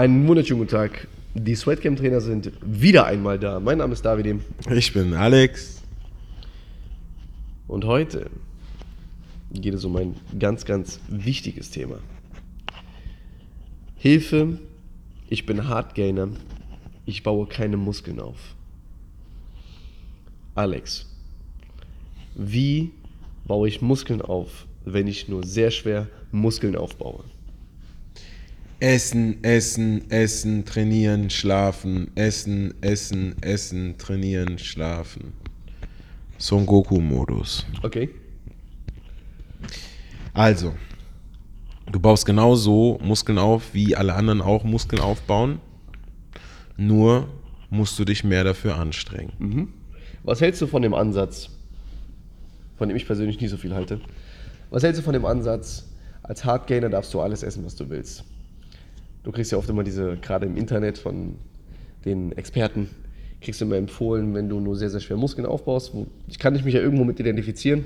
Einen wunderschönen guten Tag. Die Sweatcamp-Trainer sind wieder einmal da. Mein Name ist David Ich bin Alex. und heute geht es um ein ganz, ganz wichtiges Thema. Hilfe, ich bin Hardgainer, ich baue keine Muskeln auf. Alex, wie baue ich Muskeln auf, wenn ich nur sehr schwer Muskeln aufbaue? Essen, essen, essen, trainieren, schlafen. Essen, essen, essen, trainieren, schlafen. Son Goku-Modus. Okay. Also, du baust genauso Muskeln auf, wie alle anderen auch Muskeln aufbauen. Nur musst du dich mehr dafür anstrengen. Was hältst du von dem Ansatz, von dem ich persönlich nicht so viel halte? Was hältst du von dem Ansatz, als Hardgainer darfst du alles essen, was du willst? Du kriegst ja oft immer diese, gerade im Internet von den Experten, kriegst du immer empfohlen, wenn du nur sehr, sehr schwer Muskeln aufbaust. Wo, ich kann mich ja irgendwo mit identifizieren.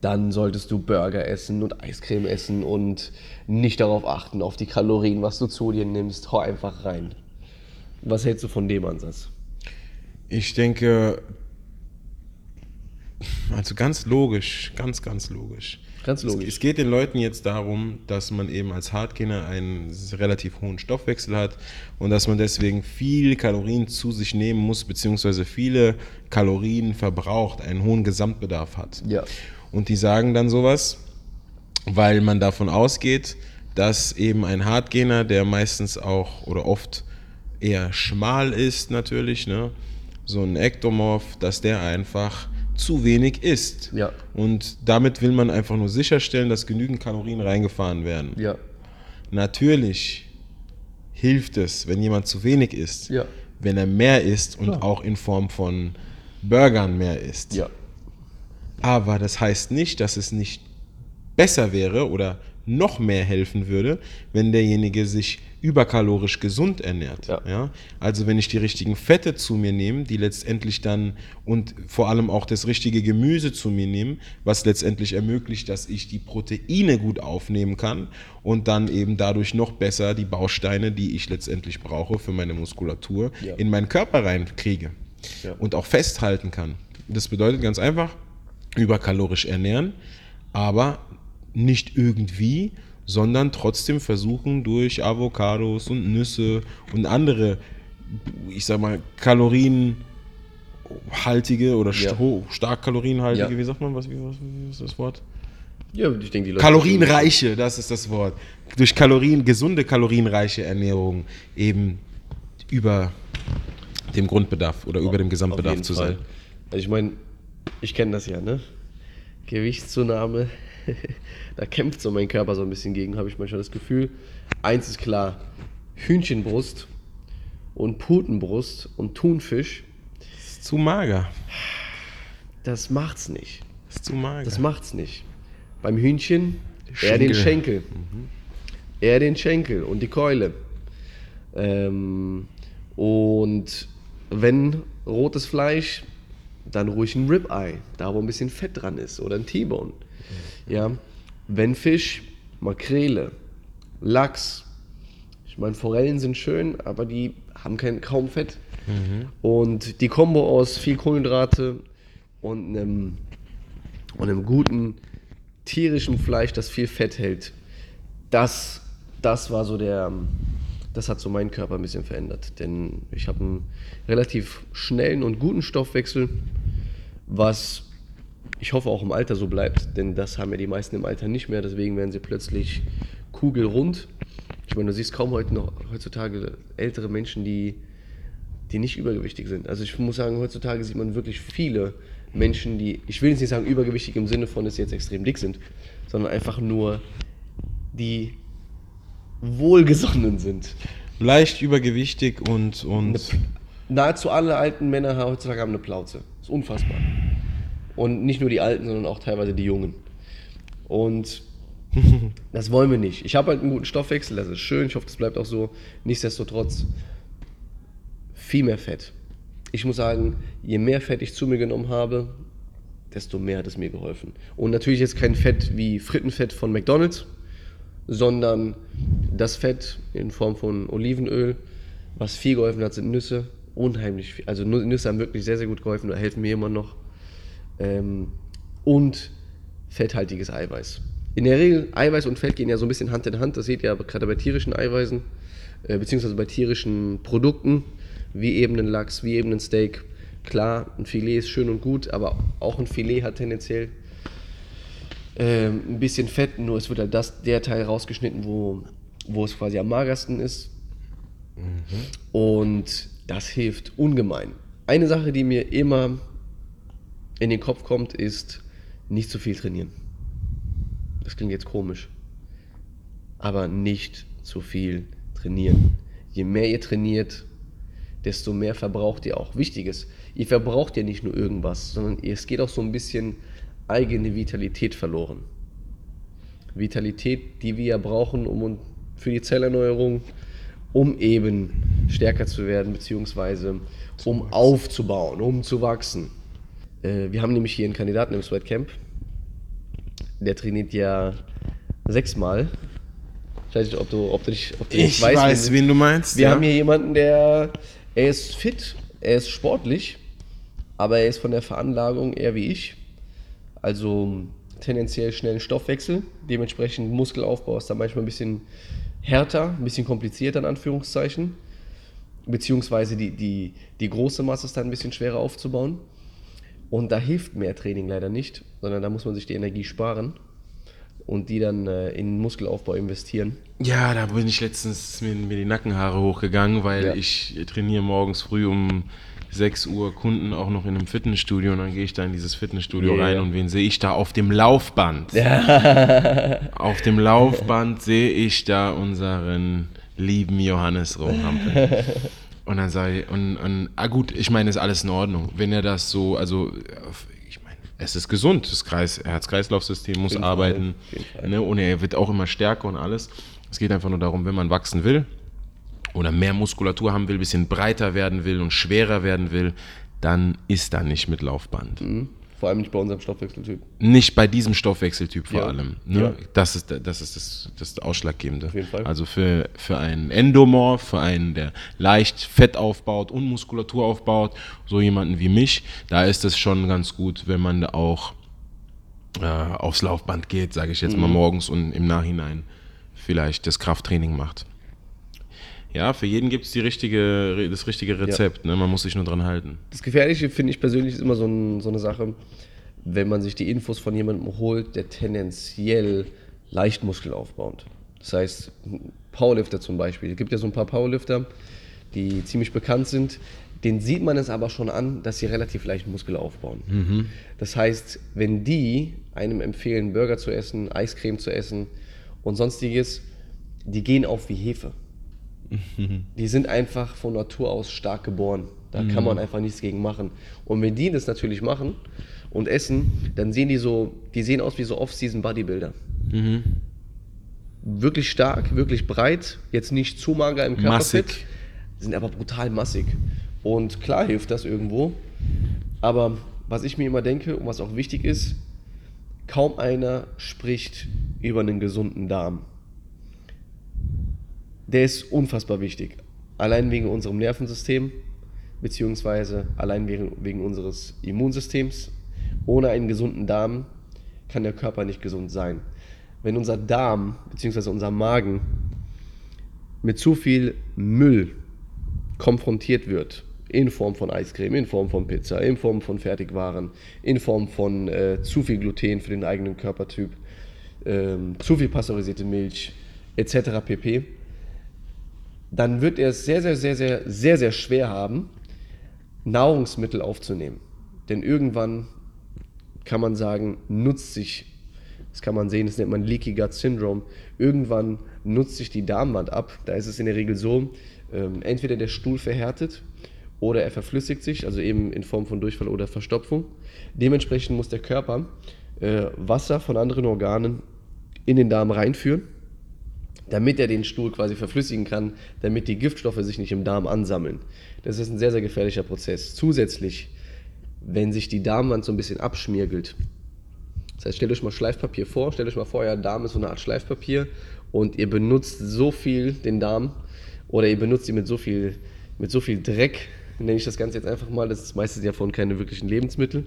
Dann solltest du Burger essen und Eiscreme essen und nicht darauf achten, auf die Kalorien, was du zu dir nimmst. Hau einfach rein. Was hältst du von dem Ansatz? Ich denke, also ganz logisch, ganz, ganz logisch. Ganz Es, logisch. es geht den Leuten jetzt darum, dass man eben als Hardgainer einen relativ hohen Stoffwechsel hat und dass man deswegen viel Kalorien zu sich nehmen muss, beziehungsweise viele Kalorien verbraucht, einen hohen Gesamtbedarf hat. Ja. Und die sagen dann sowas, weil man davon ausgeht, dass eben ein Hardgainer, der meistens auch oder oft eher schmal ist natürlich, ne, so ein Ektomorph, dass der einfach zu wenig isst. Ja. Und damit will man einfach nur sicherstellen, dass genügend Kalorien reingefahren werden. Ja. Natürlich hilft es, wenn jemand zu wenig isst, Ja. wenn er mehr isst und Klar. auch in Form von Burgern mehr isst. Ja. Aber das heißt nicht, dass es nicht besser wäre oder noch mehr helfen würde, wenn derjenige sich überkalorisch gesund ernährt. Ja. Also wenn ich die richtigen Fette zu mir nehme, die letztendlich dann und vor allem auch das richtige Gemüse zu mir nehme, was letztendlich ermöglicht, dass ich die Proteine gut aufnehmen kann und dann eben dadurch noch besser die Bausteine, die ich letztendlich brauche für meine Muskulatur, Ja. in meinen Körper reinkriege Ja. und auch festhalten kann. Das bedeutet ganz einfach, überkalorisch ernähren, aber nicht irgendwie, sondern trotzdem versuchen durch Avocados und Nüsse und andere, ich sag mal, kalorienhaltige oder Ja. stark kalorienhaltige, Ja. wie sagt man, was, wie, was wie ist das Wort? Ja, ich denke, die Leute. Kalorienreiche, das ist das Wort. Durch Kalorien, gesunde kalorienreiche Ernährung eben über dem Grundbedarf oder über dem Gesamtbedarf zu Fall. sein. Also ich meine, ich kenne das ja, ne? Gewichtszunahme, da kämpft so mein Körper so ein bisschen gegen, habe ich manchmal das Gefühl. Eins ist klar, Hühnchenbrust und Putenbrust und Thunfisch, Ist zu mager. das macht's nicht. Ist zu mager. Das macht's nicht. Beim Hühnchen eher den Schenkel. Schenkel. Eher den Schenkel und die Keule. Ähm, und wenn rotes Fleisch, dann ruhig ein Ribeye, da wo ein bisschen Fett dran ist oder ein T-Bone. Ja, wenn Fisch, Makrele, Lachs. Ich meine, Forellen sind schön, aber die haben kein, kaum Fett. Und die Kombo aus viel Kohlenhydrate und einem, und einem guten tierischen Fleisch, das viel Fett hält, das, das war so der, das hat so meinen Körper ein bisschen verändert. Denn ich habe einen relativ schnellen und guten Stoffwechsel, was ich hoffe auch im Alter so bleibt, denn das haben ja die meisten im Alter nicht mehr, deswegen werden sie plötzlich kugelrund. Ich meine, du siehst kaum heute noch heutzutage ältere Menschen, die, die nicht übergewichtig sind. Also ich muss sagen, heutzutage sieht man wirklich viele Menschen, die, ich will jetzt nicht sagen übergewichtig im Sinne von, dass sie jetzt extrem dick sind, sondern einfach nur die wohlgesonnen sind. Leicht übergewichtig und, und Nahezu alle alten Männer heutzutage haben eine Plauze. ist unfassbar. Und nicht nur die Alten, sondern auch teilweise die Jungen. Und das wollen wir nicht. Ich habe halt einen guten Stoffwechsel, das ist schön. Ich hoffe, das bleibt auch so. Nichtsdestotrotz viel mehr Fett. Ich muss sagen, je mehr Fett ich zu mir genommen habe, desto mehr hat es mir geholfen. Und natürlich jetzt kein Fett wie Frittenfett von McDonald's, sondern das Fett in Form von Olivenöl, was viel geholfen hat, sind Nüsse. Unheimlich viel. Also Nüsse haben wirklich sehr, sehr gut geholfen, da helfen mir immer noch. Ähm, und fetthaltiges Eiweiß. In der Regel, Eiweiß und Fett gehen ja so ein bisschen Hand in Hand. Das seht ihr gerade bei tierischen Eiweißen, äh, beziehungsweise bei tierischen Produkten, wie eben ein Lachs, wie eben ein Steak. Klar, ein Filet ist schön und gut, aber auch ein Filet hat tendenziell ähm, ein bisschen Fett, nur es wird halt das, der Teil rausgeschnitten, wo, wo es quasi am magersten ist. Mhm. Und das hilft ungemein. Eine Sache, die mir immer in den Kopf kommt, ist nicht zu viel trainieren. Das klingt jetzt komisch. Aber nicht zu viel trainieren. Je mehr ihr trainiert, desto mehr verbraucht ihr auch. Wichtiges, ihr verbraucht ja nicht nur irgendwas, sondern es geht auch so ein bisschen eigene Vitalität verloren. Vitalität, die wir ja brauchen, um für die Zellerneuerung, um eben stärker zu werden, beziehungsweise um aufzubauen, um zu wachsen. Äh, wir haben nämlich hier einen Kandidaten im Sweatcamp, der trainiert ja sechsmal. Ich weiß nicht, ob du, ob du, dich, ob du ich weißt. Ich weiß, wen du meinst. Wir ja. haben hier jemanden, der, er ist fit, er ist sportlich, aber er ist von der Veranlagung eher wie ich. Also tendenziell schnellen Stoffwechsel, dementsprechend Muskelaufbau ist da manchmal ein bisschen härter, ein bisschen komplizierter in Anführungszeichen. Beziehungsweise die, die, die große Masse ist dann ein bisschen schwerer aufzubauen. Und da hilft mehr Training leider nicht, sondern da muss man sich die Energie sparen und die dann äh, in Muskelaufbau investieren. Ja, da bin ich letztens mir, mir die Nackenhaare hochgegangen, weil ja. ich trainiere morgens früh um 6 Uhr Kunden auch noch in einem Fitnessstudio und dann gehe ich da in dieses Fitnessstudio yeah. rein und wen sehe ich da auf dem Laufband? Ja. auf dem Laufband sehe ich da unseren lieben Johannes Rohampel. Und dann sage ich, und, und ah gut, ich meine, ist alles in Ordnung. Wenn er das so, also ich meine, es ist gesund, das Kreis, Herz-Kreislauf-System muss arbeiten. Ne? Und er wird auch immer stärker und alles. Es geht einfach nur darum, wenn man wachsen will oder mehr Muskulatur haben will, ein bisschen breiter werden will und schwerer werden will, dann ist da nicht mit Laufband. Mhm. Vor allem nicht bei unserem Stoffwechseltyp. Nicht bei diesem Stoffwechseltyp vor ja. allem. Ne? Ja. Das ist, das, ist das, das Ausschlaggebende. Auf jeden Fall. Also für, für einen Endomorph, für einen, der leicht Fett aufbaut und Muskulatur aufbaut, so jemanden wie mich, da ist es schon ganz gut, wenn man auch äh, aufs Laufband geht, sage ich jetzt mhm. mal morgens und im Nachhinein vielleicht das Krafttraining macht. Ja, für jeden gibt es richtige, das richtige Rezept. Ja. Ne? Man muss sich nur dran halten. Das Gefährliche finde ich persönlich ist immer so, ein, so, eine Sache, wenn man sich die Infos von jemandem holt, der tendenziell leicht Muskeln aufbaut. Das heißt, Powerlifter zum Beispiel. Es gibt ja so ein paar Powerlifter, die ziemlich bekannt sind. Den sieht man es aber schon an, dass sie relativ leicht Muskel aufbauen. Mhm. Das heißt, wenn die einem empfehlen, Burger zu essen, Eiscreme zu essen und sonstiges, die gehen auf wie Hefe. Die sind einfach von Natur aus stark geboren. Da kann man mhm. einfach nichts gegen machen. Und wenn die das natürlich machen und essen, dann sehen die so, die sehen aus wie so Off-Season Bodybuilder. Mhm. Wirklich stark, wirklich breit, jetzt nicht zu mager im Körperfett, massig. sind aber brutal massig. Und klar hilft das irgendwo. Aber was ich mir immer denke und was auch wichtig ist, kaum einer spricht über einen gesunden Darm der ist unfassbar wichtig. Allein wegen unserem Nervensystem, beziehungsweise allein wegen, wegen unseres Immunsystems. Ohne einen gesunden Darm kann der Körper nicht gesund sein. Wenn unser Darm, beziehungsweise unser Magen mit zu viel Müll konfrontiert wird, in Form von Eiscreme, in Form von Pizza, in Form von Fertigwaren, in Form von äh, zu viel Gluten für den eigenen Körpertyp, äh, zu viel pasteurisierte Milch etc. pp dann wird er es sehr, sehr, sehr, sehr, sehr, sehr schwer haben, Nahrungsmittel aufzunehmen. Denn irgendwann kann man sagen, nutzt sich, das kann man sehen, das nennt man Leaky Gut Syndrome, irgendwann nutzt sich die Darmwand ab. Da ist es in der Regel so, ähm, entweder der Stuhl verhärtet oder er verflüssigt sich, also eben in Form von Durchfall oder Verstopfung. Dementsprechend muss der Körper äh, Wasser von anderen Organen in den Darm reinführen damit er den Stuhl quasi verflüssigen kann, damit die Giftstoffe sich nicht im Darm ansammeln. Das ist ein sehr, sehr gefährlicher Prozess. Zusätzlich, wenn sich die Darmwand so ein bisschen abschmiergelt, das heißt, stellt euch mal Schleifpapier vor, stellt euch mal vor, euer Darm ist so eine Art Schleifpapier und ihr benutzt so viel den Darm oder ihr benutzt ihn mit so viel, mit so viel Dreck, nenne ich das Ganze jetzt einfach mal, das ist meistens ja von keine wirklichen Lebensmittel,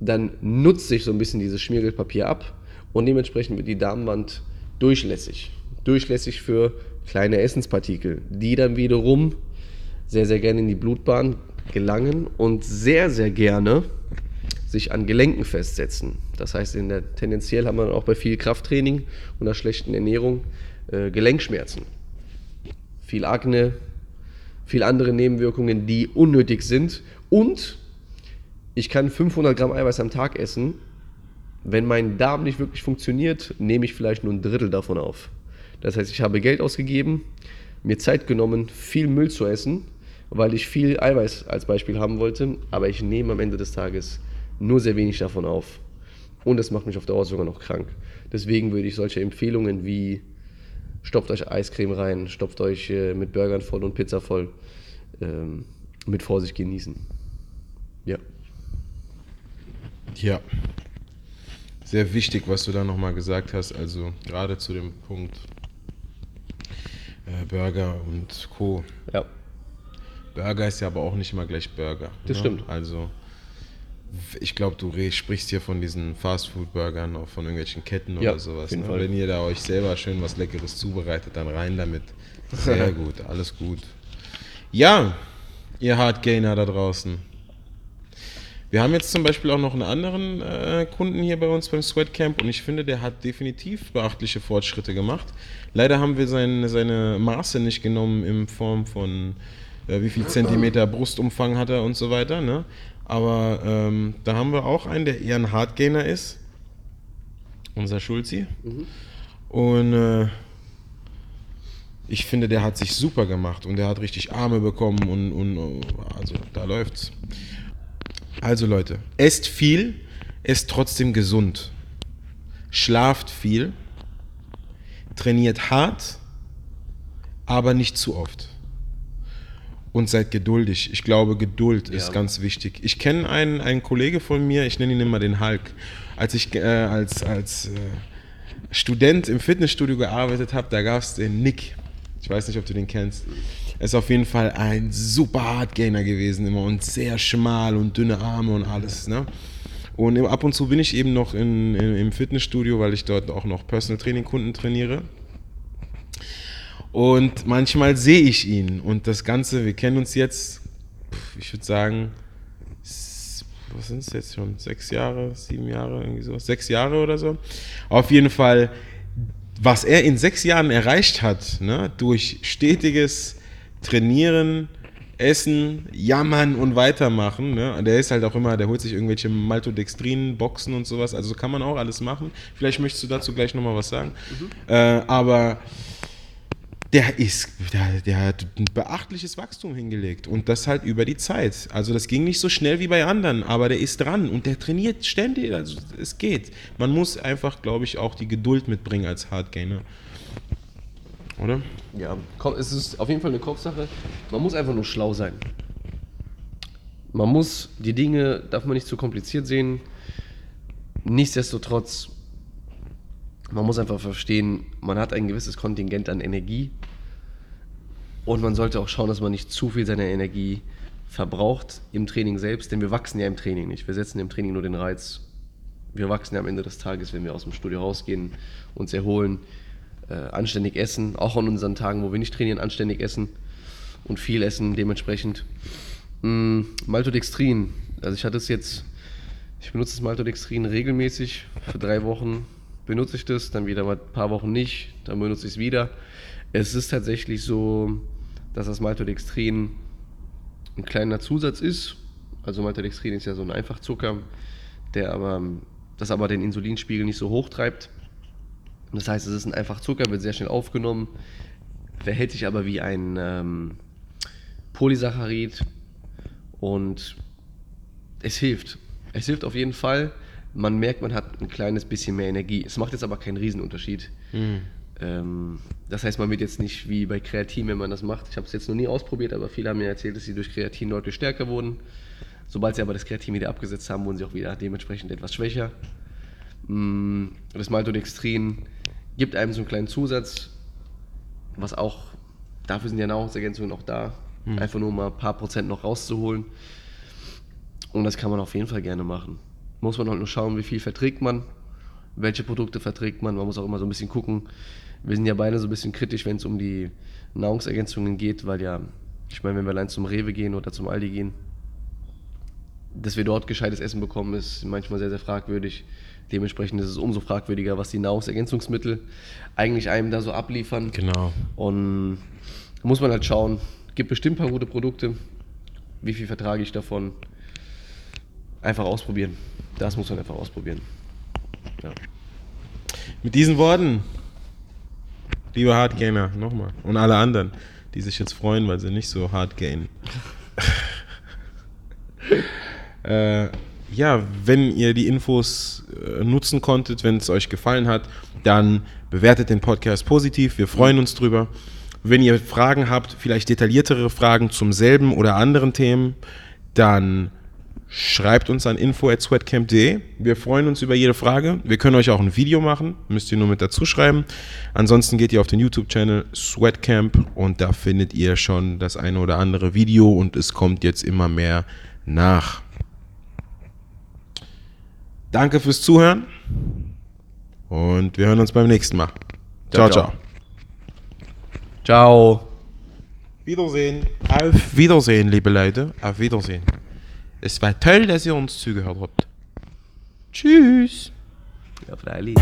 dann nutzt sich so ein bisschen dieses Schmiergelpapier ab und dementsprechend wird die Darmwand durchlässig. Durchlässig für kleine Essenspartikel, die dann wiederum sehr, sehr gerne in die Blutbahn gelangen und sehr, sehr gerne sich an Gelenken festsetzen. Das heißt, in der, tendenziell haben wir auch bei viel Krafttraining und einer schlechten Ernährung äh, Gelenkschmerzen. Viel Akne, viel andere Nebenwirkungen, die unnötig sind. Und ich kann 500 Gramm Eiweiß am Tag essen. Wenn mein Darm nicht wirklich funktioniert, nehme ich vielleicht nur ein Drittel davon auf. Das heißt, ich habe Geld ausgegeben, mir Zeit genommen, viel Müll zu essen, weil ich viel Eiweiß als Beispiel haben wollte, aber ich nehme am Ende des Tages nur sehr wenig davon auf. Und das macht mich auf Dauer sogar noch krank. Deswegen würde ich solche Empfehlungen wie stopft euch Eiscreme rein, stopft euch äh, mit Burgern voll und Pizza voll ähm, mit Vorsicht genießen. Ja. Ja. Sehr wichtig, was du da nochmal gesagt hast. Also gerade zu dem Punkt Burger und Co. Ja. Burger ist ja aber auch nicht immer gleich Burger. Das ne? stimmt. Also ich glaube, du sprichst hier von diesen Fastfood-Burgern, auch von irgendwelchen Ketten Ja, oder sowas. Ne? Wenn ihr da euch selber schön was Leckeres zubereitet, dann rein damit. Sehr gut, alles gut. Ja, ihr Hardgainer da draußen. Wir haben jetzt zum Beispiel auch noch einen anderen äh, Kunden hier bei uns beim Sweatcamp und ich finde, der hat definitiv beachtliche Fortschritte gemacht. Leider haben wir seine, seine Maße nicht genommen in Form von äh, wie viel Zentimeter Brustumfang hat er und so weiter. Ne? Aber ähm, da haben wir auch einen, der eher ein Hardgainer ist. Unser Schulzi. Und äh, ich finde, der hat sich super gemacht und der hat richtig Arme bekommen und, und äh, also da läuft's. Also Leute, esst viel, esst trotzdem gesund. Schlaft viel, trainiert hart, aber nicht zu oft. Und seid geduldig. Ich glaube, Geduld ist Ja. ganz wichtig. Ich kenne einen, einen Kollege von mir, ich nenne ihn immer den Hulk. Als ich äh, als, als äh, Student im Fitnessstudio gearbeitet habe, da gab es den Nick. Ich weiß nicht, ob du den kennst. Ist auf jeden Fall ein super Hardgainer gewesen immer und sehr schmal und dünne Arme und alles. Ne? Und ab und zu bin ich eben noch in, in, im Fitnessstudio, weil ich dort auch noch Personal Training Kunden trainiere. Und manchmal sehe ich ihn und das Ganze, wir kennen uns jetzt, ich würde sagen, was sind es jetzt schon? Sechs Jahre, sieben Jahre, irgendwie so, sechs Jahre oder so. Auf jeden Fall, was er in sechs Jahren erreicht hat, ne, durch stetiges Trainieren, Essen, Jammern und Weitermachen. Ne? Der ist halt auch immer, der holt sich irgendwelche Maltodextrin, Boxen und sowas. Also kann man auch alles machen. Vielleicht möchtest du dazu gleich nochmal was sagen. Äh, aber der ist, der, der hat ein beachtliches Wachstum hingelegt und das halt über die Zeit. Also das ging nicht so schnell wie bei anderen, aber der ist dran und der trainiert ständig. Also es geht. Man muss einfach, glaube ich, auch die Geduld mitbringen als Hardgainer. Oder? Ja, es ist auf jeden Fall eine Kopfsache. Man muss einfach nur schlau sein. Man muss die Dinge, darf man nicht zu kompliziert sehen. Nichtsdestotrotz, man muss einfach verstehen, man hat ein gewisses Kontingent an Energie und man sollte auch schauen, dass man nicht zu viel seiner Energie verbraucht im Training selbst, denn wir wachsen ja im Training nicht. Wir setzen im Training nur den Reiz. Wir wachsen ja am Ende des Tages, wenn wir aus dem Studio rausgehen, uns erholen, äh, anständig essen, auch an unseren Tagen, wo wir nicht trainieren, anständig essen und viel essen dementsprechend. Mm, Maltodextrin, also ich hatte es jetzt, ich benutze das Maltodextrin regelmäßig, für drei Wochen benutze ich das, dann wieder mal ein paar Wochen nicht, dann benutze ich es wieder. Es ist tatsächlich so, dass das Maltodextrin ein kleiner Zusatz ist. Also Maltodextrin ist ja so ein Einfachzucker, der aber, das aber den Insulinspiegel nicht so hoch treibt. Das heißt, es ist ein Einfachzucker, wird sehr schnell aufgenommen, verhält sich aber wie ein ähm, Polysaccharid und es hilft. Es hilft auf jeden Fall. Man merkt, man hat ein kleines bisschen mehr Energie. Es macht jetzt aber keinen Riesenunterschied. Ähm, das heißt, man wird jetzt nicht wie bei Kreatin, wenn man das macht. Ich habe es jetzt noch nie ausprobiert, aber viele haben mir erzählt, dass sie durch Kreatin deutlich stärker wurden. Sobald sie aber das Kreatin wieder abgesetzt haben, wurden sie auch wieder dementsprechend etwas schwächer. Mm, Das Maltodextrin gibt einem so einen kleinen Zusatz, was auch, dafür sind ja Nahrungsergänzungen auch da, einfach nur mal ein paar Prozent noch rauszuholen. Und das kann man auf jeden Fall gerne machen. Muss man halt nur schauen, wie viel verträgt man, welche Produkte verträgt man. Man muss auch immer so ein bisschen gucken. Wir sind ja beide so ein bisschen kritisch, wenn es um die Nahrungsergänzungen geht, weil ja, ich meine, wenn wir allein zum Rewe gehen oder zum Aldi gehen, dass wir dort gescheites Essen bekommen, ist manchmal sehr, sehr fragwürdig. Dementsprechend ist es umso fragwürdiger, was die Nahrungsergänzungsmittel eigentlich einem da so abliefern. Genau. Und da muss man halt schauen, gibt bestimmt ein paar gute Produkte. Wie viel vertrage ich davon? Einfach ausprobieren. Das muss man einfach ausprobieren. Ja. Mit diesen Worten, liebe Hardgainer, nochmal. Und alle anderen, die sich jetzt freuen, weil sie nicht so hart gainen. äh, ja, wenn ihr die Infos äh, nutzen konntet, wenn es euch gefallen hat, dann bewertet den Podcast positiv. Wir freuen uns drüber. Wenn ihr Fragen habt, vielleicht detailliertere Fragen zum selben oder anderen Themen, dann schreibt uns an info@sweatcamp.de. Wir freuen uns über jede Frage. Wir können euch auch ein Video machen, müsst ihr nur mit dazu schreiben. Ansonsten geht ihr auf den YouTube-Channel Sweatcamp und da findet ihr schon das eine oder andere Video und es kommt jetzt immer mehr nach. Danke fürs Zuhören und wir hören uns beim nächsten Mal. Ciao, Ciao, ciao. Ciao. Wiedersehen. Auf Wiedersehen, liebe Leute. Auf Wiedersehen. Es war toll, dass ihr uns zugehört habt. Tschüss. Ja, freilich.